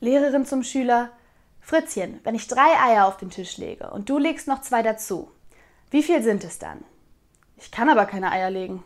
Lehrerin zum Schüler, Fritzchen, wenn ich drei Eier auf den Tisch lege und du legst noch zwei dazu, wie viel sind es dann? Ich kann aber keine Eier legen.